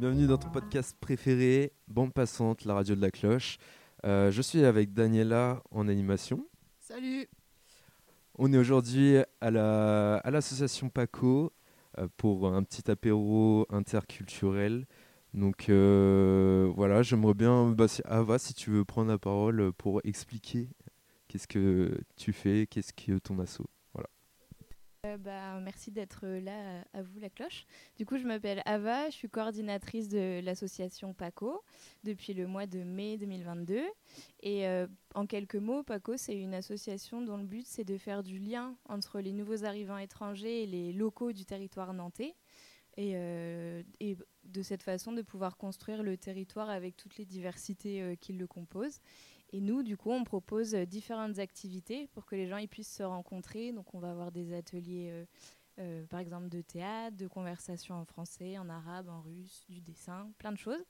Bienvenue dans ton podcast préféré, Bande Passante, la radio de la cloche. Euh, je suis avec Daniela en animation. Salut On est aujourd'hui à la- à l'association PACO euh, pour un petit apéro interculturel. Donc euh, voilà, j'aimerais bien, bah, si- Ava, si tu veux prendre la parole pour expliquer qu'est-ce que tu fais, qu'est-ce que ton assaut. Bah, merci d'être là, euh, à vous la cloche. Du coup, je m'appelle Ava, je suis coordinatrice de l'association PACO depuis le mois de mai 2022. Et euh, en quelques mots, PACO, c'est une association dont le but, c'est de faire du lien entre les nouveaux arrivants étrangers et les locaux du territoire nantais. Et, euh, de cette façon, de pouvoir construire le territoire avec toutes les diversités qui le composent. Et nous, du coup, on propose euh, différentes activités pour que les gens ils puissent se rencontrer. Donc, on va avoir des ateliers, euh, euh, par exemple, de théâtre, de conversation en français, en arabe, en russe, du dessin, plein de choses.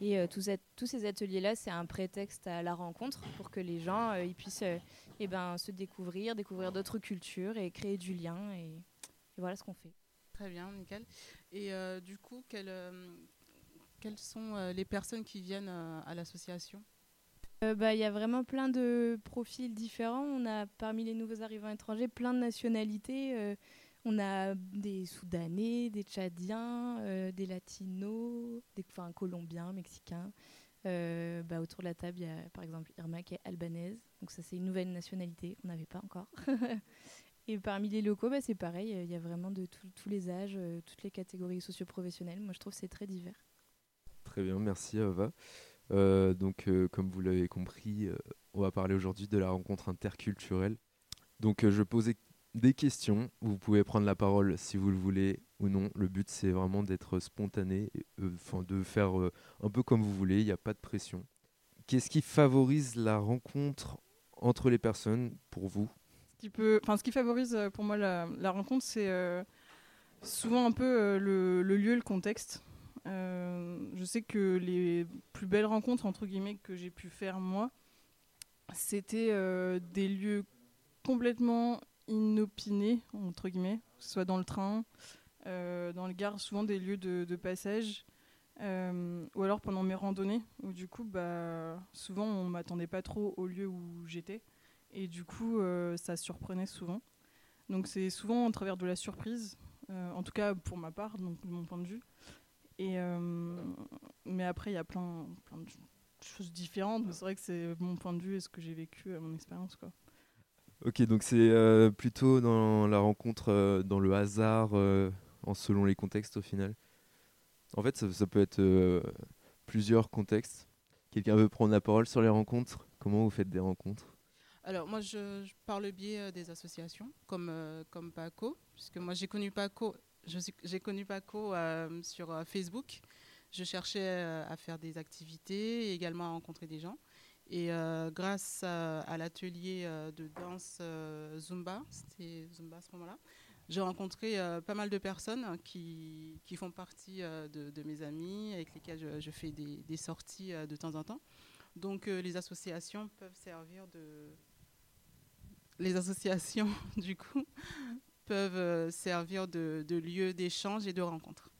Et tous, ces ateliers-là, c'est un prétexte à la rencontre pour que les gens ils puissent eh ben, se découvrir, découvrir d'autres cultures et créer du lien. Et, voilà ce qu'on fait. Très bien, nickel. Et du coup, quelles, sont les personnes qui viennent à l'association? Euh, bah, Il y a vraiment plein de profils différents. On a parmi les nouveaux arrivants étrangers plein de nationalités. Euh, on a des Soudanais, des Tchadiens, euh, des Latinos, des enfin, Colombiens, Mexicains. Bah, autour de la table, il y a par exemple Irma qui est albanaise. Donc ça, c'est une nouvelle nationalité qu'on n'avait pas encore. Et parmi les locaux, bah, c'est pareil. Il y a vraiment de tous- les âges, toutes les catégories socio-professionnelles. Moi, je trouve que c'est très divers. Très bien, merci Ava. Euh, donc, euh, comme vous l'avez compris, euh, on va parler aujourd'hui de la rencontre interculturelle. Donc, je posais des questions. Vous pouvez prendre la parole si vous le voulez ou non. Le but, c'est vraiment d'être spontané, enfin, de faire un peu comme vous voulez. Il n'y a pas de pression. Qu'est-ce qui favorise la rencontre entre les personnes pour vous? Ce qui, favorise pour moi la, rencontre, c'est souvent un peu le, le lieu, le contexte. Euh, je sais que les plus belles rencontres, entre guillemets, que j'ai pu faire moi, c'était euh, des lieux complètement inopinés, entre guillemets, soit dans le train, euh, dans le gare, souvent des lieux de, passage, ou alors pendant mes randonnées, où du coup, bah, souvent on m'attendait pas trop au lieu où j'étais. Et du coup, ça surprenait souvent. Donc c'est souvent au travers de la surprise, en tout cas pour ma part, de mon point de vue. Et, euh, mais après, il y a plein, plein de choses différentes. mais C'est vrai que c'est mon point de vue et ce que j'ai vécu, euh, mon expérience. Quoi. Ok, donc c'est euh, plutôt dans la rencontre, euh, dans le hasard, euh, en selon les contextes au final. En fait, ça, ça peut être euh, plusieurs contextes. Quelqu'un veut prendre la parole sur les rencontres Comment vous faites des rencontres? Alors, moi, je, je- par le biais des associations, comme, euh, comme PACO, puisque moi, j'ai connu PACO, j'ai connu PACO euh, sur euh, Facebook. Je cherchais euh, à faire des activités et également à rencontrer des gens. Et grâce à, l'atelier de danse Zumba, c'était Zumba à ce moment-là, j'ai rencontré pas mal de personnes qui, qui font partie de, de mes amis, avec lesquels je, je fais des, des sorties de temps en temps. Donc les associations peuvent servir de... Les associations, du coup, peuvent euh, servir de, lieu d'échange et de rencontre.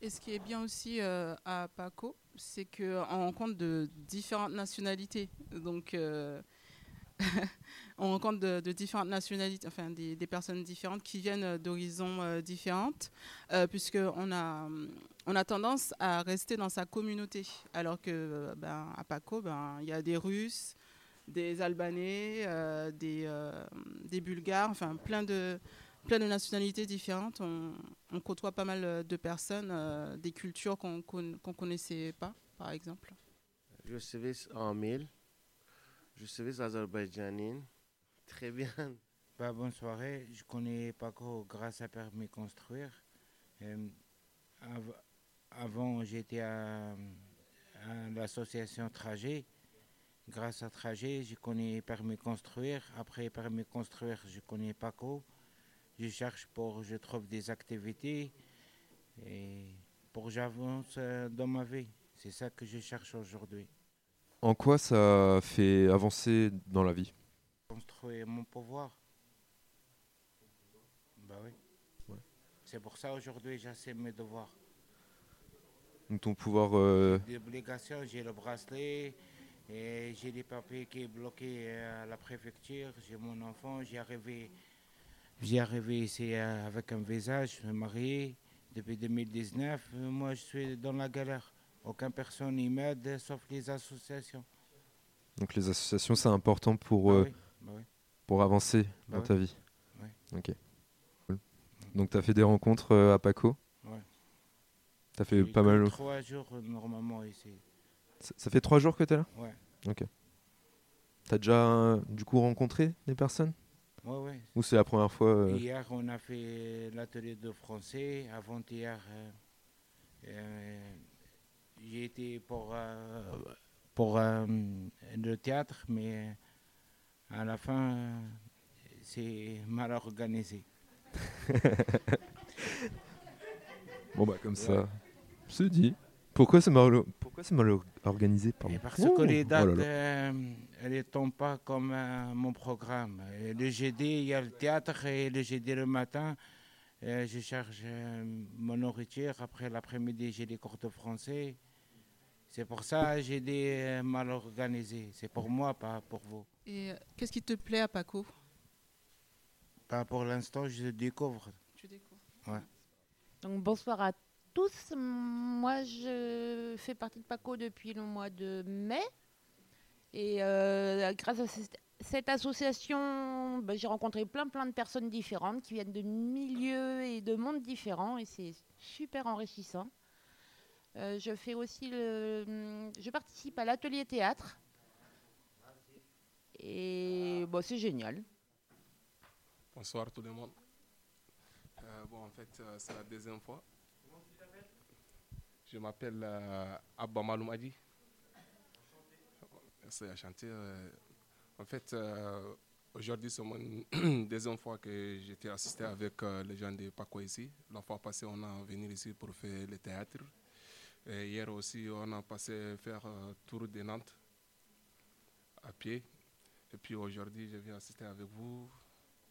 Et ce qui est bien aussi euh, à PACO, c'est qu'on rencontre de différentes nationalités. Donc, euh, on rencontre de, différentes nationalités, enfin des, personnes différentes qui viennent d'horizons euh, différentes, euh, puisqu'on a, on a tendance à rester dans sa communauté, alors que ben, PACO, ben, il y a des Russes, des Albanais, des Bulgares, enfin plein de, plein de nationalités différentes. On, on côtoie pas mal de personnes, euh, des cultures qu'on ne connaissait pas, par exemple. Je suis Amil. Je suis azerbaïdjanine. Très bien. Bah, bonne soirée. Je connais Paco grâce à Permis Construire. Euh, av- avant, j'étais à, à l'association Trajet. Grâce à Trajet, je connais Permis Construire. Après Permis Construire, je connais Paco. Je cherche pour, je trouve des activités et pour j'avance euh, dans ma vie. C'est ça que je cherche aujourd'hui. En quoi ça fait avancer dans la vie? Construire mon pouvoir. Bah oui. Ouais. C'est pour ça aujourd'hui j'assume mes devoirs. Donc ton pouvoir... euh, Des obligations, j'ai le bracelet, et j'ai des papiers qui est bloqué à la préfecture, j'ai mon enfant, j'ai arrivé, j'ai arrivé ici euh, avec un visa, je suis marié depuis 2019. Euh, Moi, je suis dans la galère. Aucune personne n'y m'aide, sauf les associations. Donc les associations, c'est important pour, Ah euh, oui, bah oui. pour avancer Bah dans oui. ta vie. Ok. Cool. Donc tu as fait des rencontres euh, à Paco? Ouais. Tu as fait pas mal. Trois jours normalement ici. Ça, ça fait trois jours que tu es là? Ouais. Ok. Tu as déjà euh, du coup rencontré des personnes? Ouais, ouais. Ou c'est la première fois euh, Hier, on a fait l'atelier de français. Avant-hier, euh, euh, j'ai été pour, pour le théâtre, mais à la fin, c'est mal organisé. Bon bah comme Ouais. ça, c'est dit. Pourquoi c'est mal, pourquoi c'est mal or- organisé pardon? Et parce Oh, que les oh dates, là là. euh, elles ne tombent pas comme euh, mon programme. Et le GD, il y a le théâtre et le GD le matin. euh, je euh, mon nourriture. Après l'après-midi, j'ai des cours de français. C'est pour ça que j'ai des euh, mal organisé. C'est pour moi, pas pour vous. Et qu'est-ce qui te plaît à Paco? Pas pour l'instant, je découvre. Tu découvres. Donc bonsoir à tous. Moi, je fais partie de Paco depuis le mois de mai. Et euh, grâce à cette, association, ben, j'ai rencontré plein plein de personnes différentes qui viennent de milieux et de mondes différents. Et c'est super enrichissant. Euh, je fais aussi le, je participe à l'atelier théâtre. Et bon, c'est génial. Bonsoir tout le monde. Euh, bon, en fait, c'est la deuxième fois. Je m'appelle euh, Abba Maloum Adi. Merci à chanter. euh. en fait, euh, aujourd'hui, c'est mon deuxième fois que j'étais assisté avec les gens de Paco ici. La fois passée, on a venu ici pour faire le théâtre. Hier aussi, on a passé faire euh, tour de Nantes à pied. Et puis aujourd'hui, je viens assister avec vous.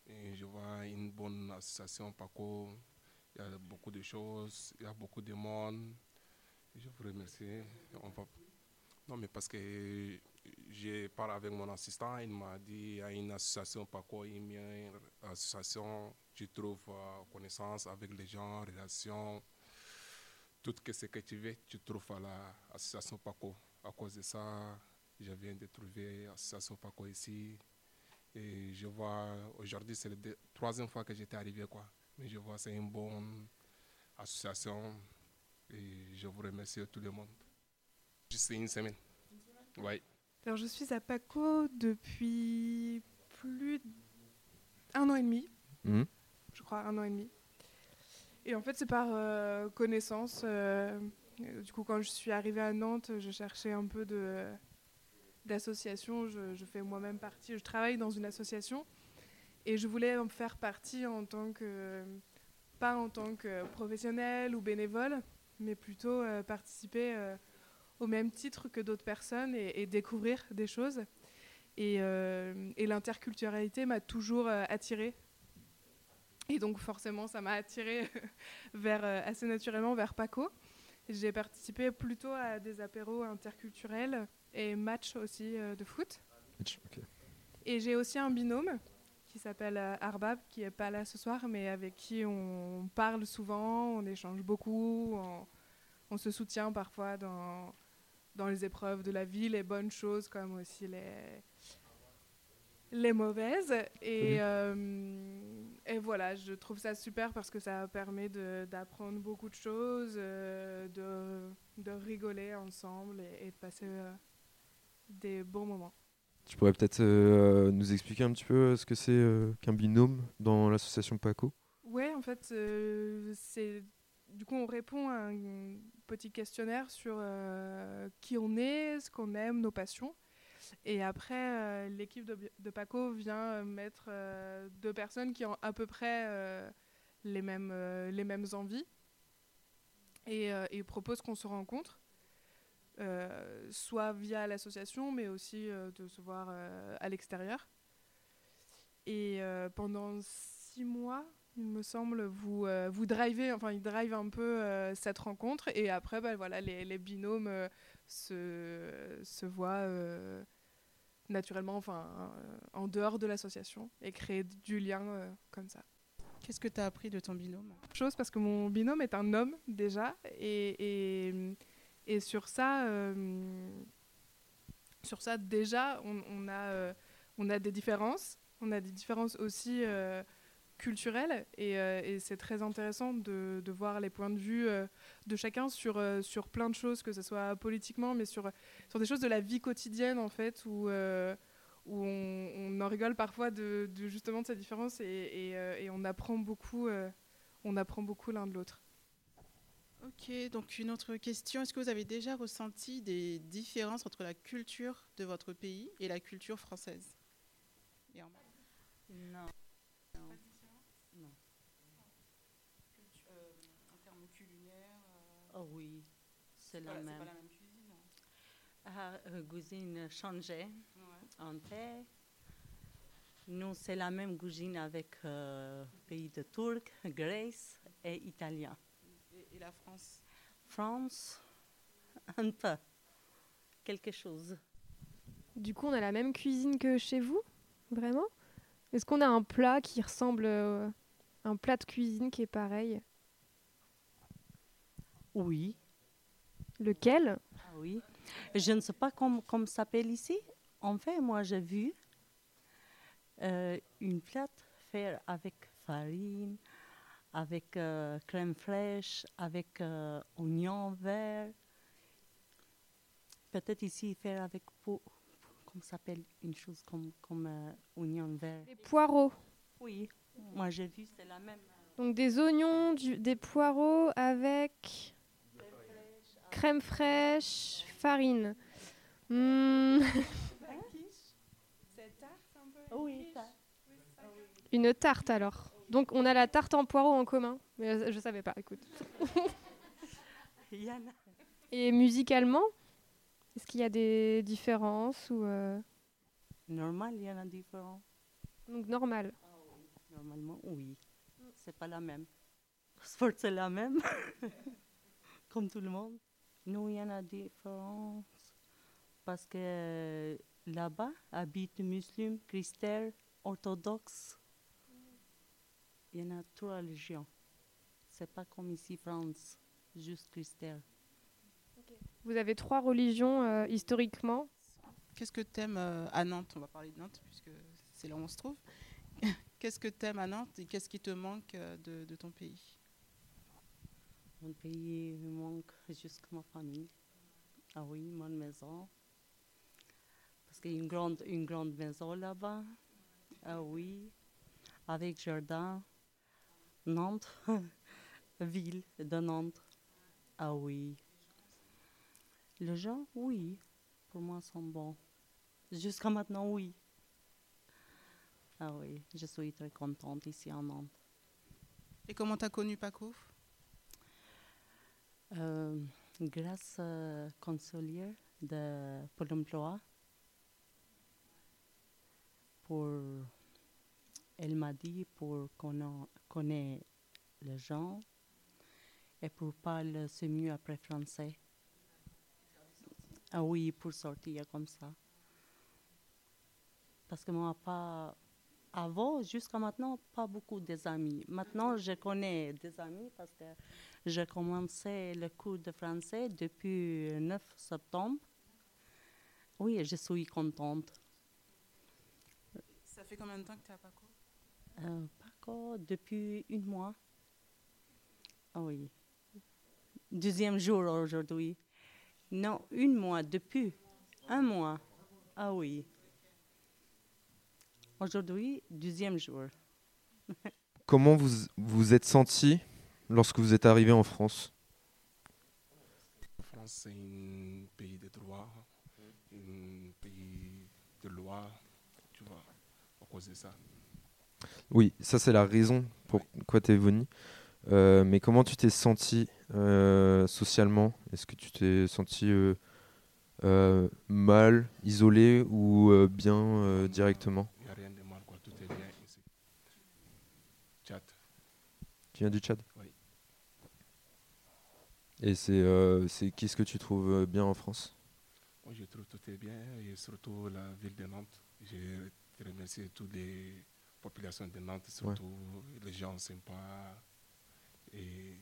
Et je vois une bonne association Paco. Il y a beaucoup de choses, il y a beaucoup de monde. Je vous remercie. On va... Non, mais parce que j'ai parlé avec mon assistant, il m'a dit il y a une association Paco, une association, tu trouves euh, connaissance avec les gens, relations, tout ce que tu veux, tu trouves à l'association Paco. À cause de ça, je viens de trouver l'association Paco ici. Et je vois, aujourd'hui, c'est la troisième fois que j'étais arrivé, quoi. Mais je vois, c'est une bonne association. Et je vous remercie tout le monde. Juste une semaine. Oui. Alors, je suis à Paco depuis plus d'un an et demi, Mhm. je crois, un an et demi. Et en fait, c'est par euh, connaissance. euh, du coup, quand je suis arrivée à Nantes, je cherchais un peu de d'association. Je, je fais moi-même partie. Je travaille dans une association et je voulais en faire partie en tant que pas en tant que professionnel ou bénévole, mais plutôt euh, participer euh, au même titre que d'autres personnes et, et découvrir des choses. Et, euh, et l'interculturalité m'a toujours attirée. Et donc forcément, ça m'a attirée vers, assez naturellement vers Paco. J'ai participé plutôt à des apéros interculturels et matchs aussi de foot. Et j'ai aussi un binôme qui s'appelle euh, Arbab, qui est pas là ce soir, mais avec qui on parle souvent, on échange beaucoup, on, on se soutient parfois dans, dans les épreuves de la vie, les bonnes choses comme aussi les, les mauvaises. Et, Mhm. euh, et voilà, je trouve ça super parce que ça permet d'apprendre beaucoup de choses, euh, de, de rigoler ensemble et, et de passer euh, des bons moments. Tu pourrais peut-être euh, nous expliquer un petit peu ce que c'est euh, qu'un binôme dans l'association Paco? Ouais, en fait, euh, c'est du coup on répond à un petit questionnaire sur euh, qui on est, ce qu'on aime, nos passions. Et après, euh, l'équipe de, Paco vient euh, mettre euh, deux personnes qui ont à peu près euh, les, mêmes, euh, les mêmes envies et, euh, propose qu'on se rencontre, euh, soit via l'association, mais aussi euh, de se voir euh, à l'extérieur. Et euh, pendant six mois, il me semble, vous, euh, vous drivez, enfin, il drive un peu euh, cette rencontre. Et après, bah, voilà, les, les binômes euh, se, se voient euh, naturellement, enfin, euh, en dehors de l'association et créer du lien euh, comme ça. Qu'est-ce que tu as appris de ton binôme? Chose parce que mon binôme est un homme déjà et, et, et sur ça euh, sur ça déjà on, a euh, on a des différences. On a des différences aussi euh, culturelles. Et, c'est très intéressant de, voir les points de vue de chacun sur sur plein de choses que ce soit politiquement mais sur sur des choses de la vie quotidienne en fait où où on, en rigole parfois de, justement de ces différences. Et, et, on apprend beaucoup on apprend beaucoup l'un de l'autre. Ok, donc une autre question. Est-ce que vous avez déjà ressenti des différences entre la culture de votre pays et la culture française? Et en- Non. Non. Non. En termes culinaires, Oh oui, c'est la c'est même. pas la même cuisine. Ah, euh, cuisine changée en fait. Nous, c'est la même cuisine avec euh, pays de Turc, Grèce et Italien. La France France, un peu. Quelque chose. Du coup, on a la même cuisine que chez vous Vraiment? Est-ce qu'on a un plat qui ressemble euh, un plat de cuisine qui est pareil? Oui. Lequel? Ah oui. Je ne sais pas comment, ça s'appelle ici. En fait, moi, j'ai vu euh, une plate faire avec farine, avec euh, crème fraîche, avec euh, oignon vert. Peut-être ici, faire avec, pou- comment ça s'appelle, une chose comme, comme euh, oignon vert. Des poireaux. Oui, moi j'ai vu, c'est la même. Donc des oignons, du- des poireaux avec crème fraîche, farine. Oui, ça. une tarte alors. Donc on a la tarte en poireaux en commun. Mais euh, je savais pas, écoute. Et musicalement, est-ce qu'il y a des différences ou euh, Normal, il y en a différents. donc normal Normalement, oui. C'est pas la même. Sport, c'est la même. Comme tout le monde. Nous, il y en a différence. Parce que là-bas habitent musulmans, chrétiens, orthodoxes. Il y en a trois religions. C'est pas comme ici, France, juste chrétien. Vous avez trois religions euh, historiquement. Qu'est-ce que tu aimes à Nantes? On va parler de Nantes puisque c'est là où on se trouve. Qu'est-ce que tu aimes à Nantes et qu'est-ce qui te manque euh, de, de ton pays? Mon pays me manque jusqu'à ma famille. Ah oui, mon maison. Parce qu'il y a une grande, une grande maison là-bas. Ah oui, avec jardin. Nantes, ville de Nantes. Ah oui. Les gens, oui, pour moi, sont bons. Jusqu'à maintenant, oui. Ah oui, je suis très contente ici en Nantes. Et comment tu as connu Paco? Euh, grâce euh, conseillère de Pôle emploi, pour, elle m'a dit pour qu'on connaît les gens et pour parler ce mieux après français. Ah oui, pour sortir comme ça. Parce que moi, pas avant, jusqu'à maintenant, pas beaucoup des amis. Maintenant, je connais des amis parce que j'ai commencé le cours de français depuis le 9 septembre. Oui, je suis contente. Ça fait combien de temps que tu es à Paco Euh, Depuis un mois. Ah oui. Deuxième jour aujourd'hui. Non, un mois, depuis un mois. Ah oui. Aujourd'hui, deuxième jour. Comment vous vous êtes senti lorsque vous êtes arrivé en France? La France, c'est un pays de droit, un pays de loi, tu vois, à cause de ça. Oui, ça c'est la raison pourquoi tu es venu. Euh, mais comment tu t'es senti euh, socialement? Est-ce que tu t'es senti euh, mal, isolé ou bien directement Il n'y a rien de mal, quoi, tout est bien ici. Tchad. Tu viens du Tchad? Oui. Et c'est qu'est-ce que tu trouves bien en France? Moi, je trouve tout est bien, et surtout la ville de Nantes. Je remercie toutes les populations de Nantes, surtout les gens sympas. Et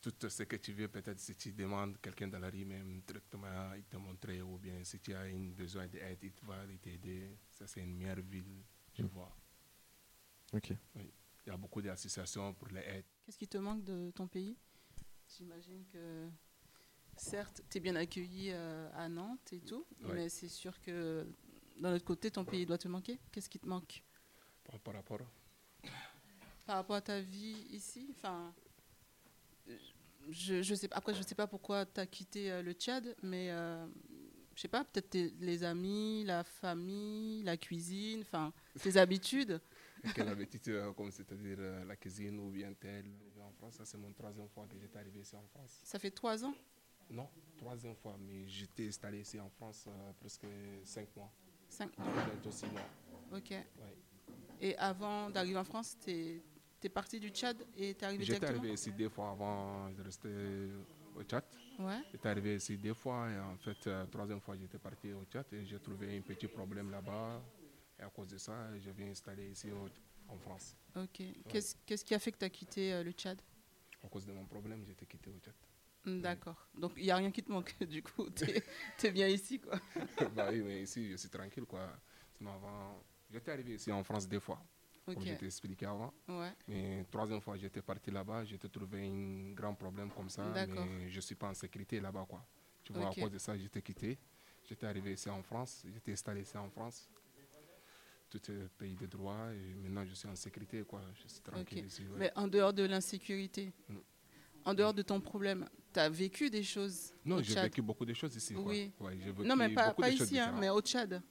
tout ce que tu veux, peut-être si tu demandes quelqu'un dans la rue, même directement, il te montrer, ou bien si tu as un besoin d'aide, il va t'aider. Ça, c'est une meilleure ville, je Mm. vois. Ok. Oui. Il y a beaucoup d'associations pour l'aide. Qu'est-ce qui te manque de ton pays? J'imagine que, certes, tu es bien accueilli euh, à Nantes et tout, Ouais. mais c'est sûr que d'un autre côté, ton pays doit te manquer. Qu'est-ce qui te manque? Par, par rapport par rapport à ta vie ici Enfin, je, je sais, après, je ne sais pas pourquoi tu as quitté euh, le Tchad, mais euh, je sais pas, peut-être les amis, la famille, la cuisine, enfin, tes habitudes. Quelle habitude, euh, comme c'est-à-dire euh, la cuisine ou bien tel. Arrivé En France, ça c'est mon troisième fois que j'étais arrivé ici en France. Ça fait trois ans? Non, troisième fois, mais j'étais installé ici en France euh, presque cinq mois. Cinq mois. mois. Ok. Ouais. Et avant d'arriver en France, tu es, parti du Tchad et tu es arrivé J'étais arrivé ici deux fois avant de rester au Tchad. Ouais. J'étais arrivé ici deux fois et en fait, euh, troisième fois, j'étais parti au Tchad et j'ai trouvé un petit problème là-bas. Et à cause de ça, je viens installer ici au- en France. Ok. Qu'est-ce qu'est-ce qui a fait que tu as quitté euh, le Tchad? À cause de mon problème, j'étais quitté au Tchad. Hmm, D'accord. Donc il n'y a rien qui te manque, du coup, tu es, bien ici, quoi. bah oui, mais ici, je suis tranquille, quoi. Sinon, avant, j'étais arrivé ici en France deux fois, comme je t'ai expliqué avant. Ouais. Mais troisième fois, j'étais parti là-bas, j'étais trouvé un grand problème comme ça, mais je ne suis pas en sécurité là-bas, quoi. Tu vois, à cause de ça, j'étais quitté. J'étais arrivé ici en France, j'étais installé ici en France. Tout est pays de droit et maintenant je suis en sécurité, quoi. Je suis tranquille ici. ouais. Mais en dehors de l'insécurité, Mm. en dehors de ton problème, tu as vécu des choses Non, j'ai vécu beaucoup de choses ici. quoi. Oui. Ouais, j'ai non, mais pas, ici, hein, mais au Tchad.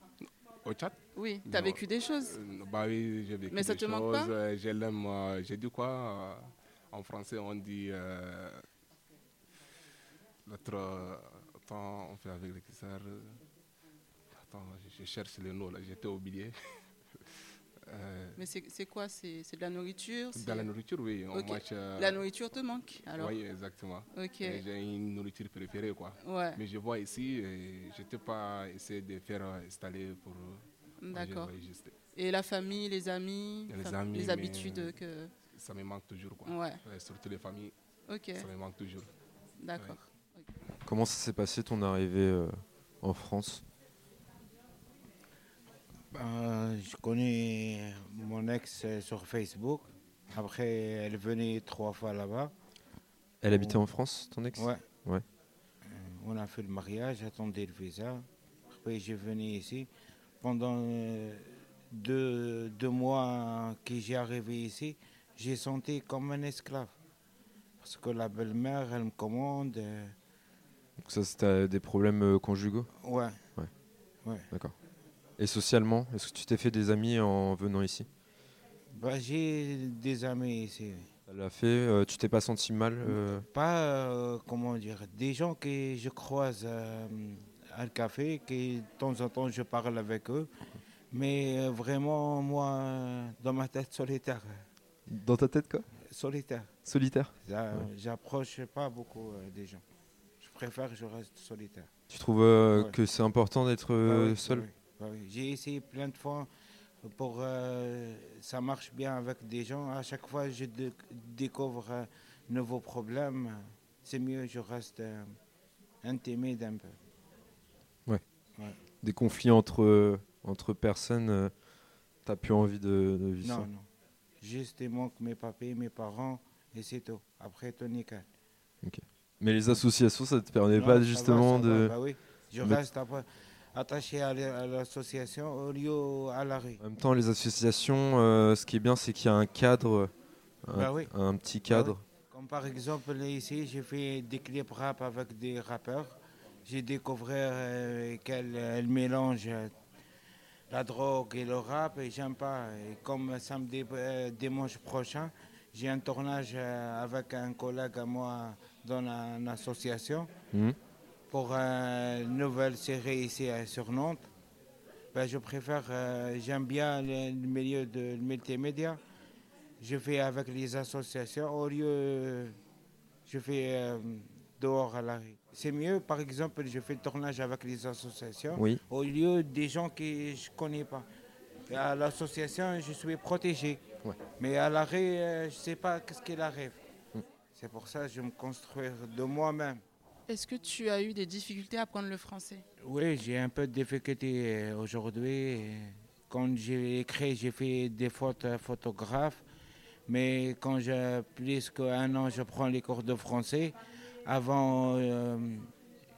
Au Tchad? Oui, tu as vécu des choses. Euh, bah oui, j'ai vécu Mais ça des te manque pas? Choses, euh, Je l'aime. euh, J'ai dit quoi En français, on dit. euh, L'autre. Attends, on fait avec les euh, Attends, je, je cherche le nom là, j'étais oublié. Euh, Mais c'est quoi? C'est de la nourriture? Dans la nourriture, oui. On mange, euh, La nourriture te manque alors? Oui, exactement. J'ai une nourriture préférée, quoi. Ouais. Mais je vois ici, je n'étais pas essayé de faire installer pour. D'accord. Et la famille, les amis, Les amis, habitudes que. Ça me manque toujours, quoi. Ouais. surtout les familles. Ok. Ça me manque toujours. D'accord. Comment ça s'est passé ton arrivée euh, en France? Ben, je connais mon ex euh, sur Facebook. Après, elle venait trois fois là-bas. Elle habitait en France, ton ex? Ouais. Ouais. Euh, on a fait le mariage, j'attendais le visa. Après, je venais ici. Pendant euh, deux, deux mois que j'ai arrivé ici, j'ai senti comme un esclave. Parce que la belle-mère, elle me commande. euh, Donc ça, c'était des problèmes euh, conjugaux? Ouais. Ouais. Ouais. D'accord. Et socialement, est-ce que tu t'es fait des amis en venant ici? Bah, j'ai des amis ici. Ça l'a fait euh, Tu t'es pas senti mal euh, Pas, euh, comment dire, des gens que je croise euh, à le café, que de temps en temps je parle avec eux. Mais euh, vraiment, moi, dans ma tête, solitaire. Dans ta tête, quoi? Solitaire. Solitaire? Ouais. J'approche pas beaucoup euh, des gens. Je préfère que je reste solitaire. Tu trouves euh, Ouais. que c'est important d'être Bah euh, oui, seul? bah oui, bah. J'ai essayé plein de fois pour euh, ça marche bien avec des gens. À chaque fois, je dé- découvre un nouveau problème. C'est mieux, je reste euh, intimide un peu. Ouais. Des conflits entre, euh, entre personnes, euh, t'as plus envie de, de vivre Non, ça? non. Juste, il manque mes papiers, mes parents, et c'est tout. Après, tout nickel. Ok. Mais les associations, ça te permet Non, pas va, justement ça va, de. bah oui. Je Mais- reste après attaché à la- à l'association au lieu à la rue. En même temps, les associations, euh, ce qui est bien, c'est qu'il y a un cadre, un, Bah oui. un petit Bah oui. cadre. Comme par exemple, ici, j'ai fait des clips rap avec des rappeurs. J'ai découvert euh, qu'elle elle mélange euh, la drogue et le rap et j'aime pas. Et comme samedi, euh, dimanche prochain, j'ai un tournage euh, avec un collègue à moi dans la- une association Mhm. pour une nouvelle série ici euh, sur Nantes. Ben, je préfère, euh, j'aime bien le, le milieu de le multimédia. je fais avec les associations au lieu je fais euh, dehors à la rue. C'est mieux, par exemple, je fais le tournage avec les associations Oui. au lieu des gens que je connais pas. À l'association, je suis protégé. Ouais. Mais à l'arrêt, euh, je ne sais pas qu'est-ce qu'il arrive. Mm. C'est pour ça que je me construire de moi-même. Est-ce que tu as eu des difficultés à apprendre le français? Oui, j'ai un peu de difficulté euh, aujourd'hui. Quand j'ai écrit, j'ai fait des fautes euh, photographes. Mais quand j'ai plus qu'un an, je prends les cours de français. Avant, euh,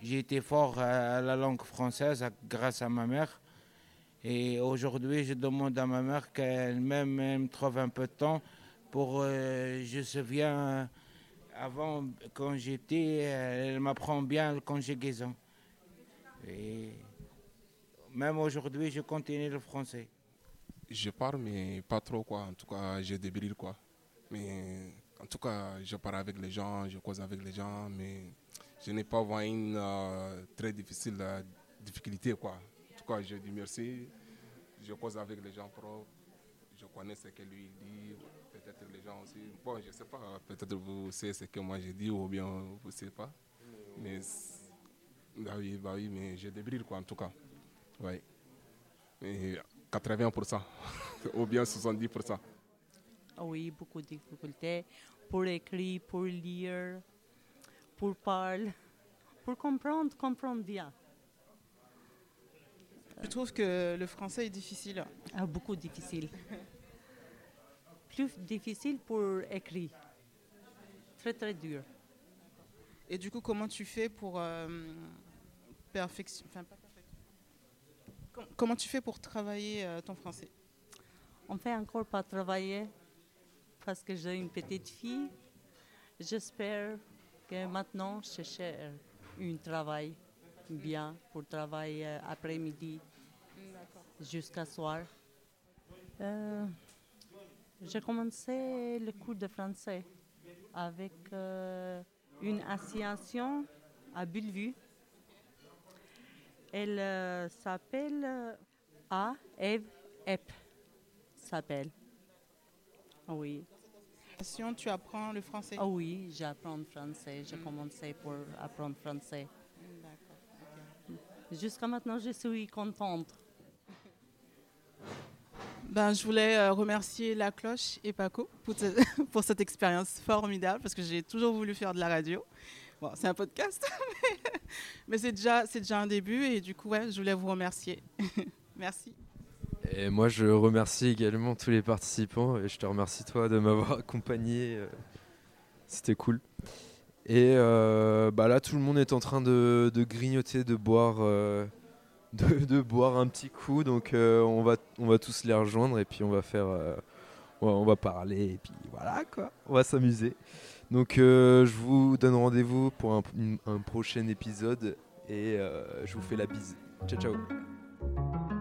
j'étais fort à la langue française grâce à ma mère. Et aujourd'hui, je demande à ma mère qu'elle même elle me trouve un peu de temps pour. euh, je me souviens, avant, quand j'étais, elle m'apprend bien le conjugaison. Et même aujourd'hui, je continue le français. Je parle, mais pas trop, quoi. En tout cas, je débrouille, quoi. Mais en tout cas, je parle avec les gens, je cause avec les gens, mais je n'ai pas vraiment une euh, très difficile euh, difficulté, quoi. En tout cas, je dis merci. Je cause avec les gens propres. Je connais ce que lui dit. Peut-être les gens aussi. Bon, je ne sais pas. Peut-être vous savez ce que moi j'ai dit ou bien vous ne savez pas. Mais bah oui, bah oui, mais je débrouille, quoi, en tout cas. Mais 80% ou bien 70%. Ah Oui, beaucoup de difficultés pour écrire, pour lire, pour parler, pour comprendre, comprendre bien. Je trouve que le français est difficile? Ah, beaucoup difficile. Plus difficile pour écrire. Très, très dur. Et du coup, comment tu fais pour euh, perfection- enfin, pas perfection. Com- Comment tu fais pour travailler euh, ton français? On fait encore pas travailler parce que j'ai une petite fille. J'espère que maintenant, je cherche un travail bien pour travailler après-midi jusqu'à soir. Euh, j'ai commencé le cours de français avec euh, une association à Bellevue. Elle euh, s'appelle euh, A. Eve Ep. S'appelle. Oui. Tu apprends le français? Ah oui, j'apprends le français. J'ai commencé pour apprendre français. Jusqu'à maintenant, je suis contente. Ben, je voulais euh, remercier La Cloche et Paco pour, ce- pour cette expérience formidable parce que j'ai toujours voulu faire de la radio. Bon, c'est un podcast, mais, mais c'est déjà, déjà un début et du coup, ouais, je voulais vous remercier. Merci. Et moi, je remercie également tous les participants et je te remercie toi de m'avoir accompagné. euh, C'était cool. Et euh, bah là, tout le monde est en train de, grignoter, de boire, euh, de, boire un petit coup. Donc, on, va, on va tous les rejoindre et puis on va faire, on va parler et puis voilà quoi. On va s'amuser. Donc, je vous donne rendez-vous pour un, prochain épisode et je vous fais la bise. Ciao, ciao.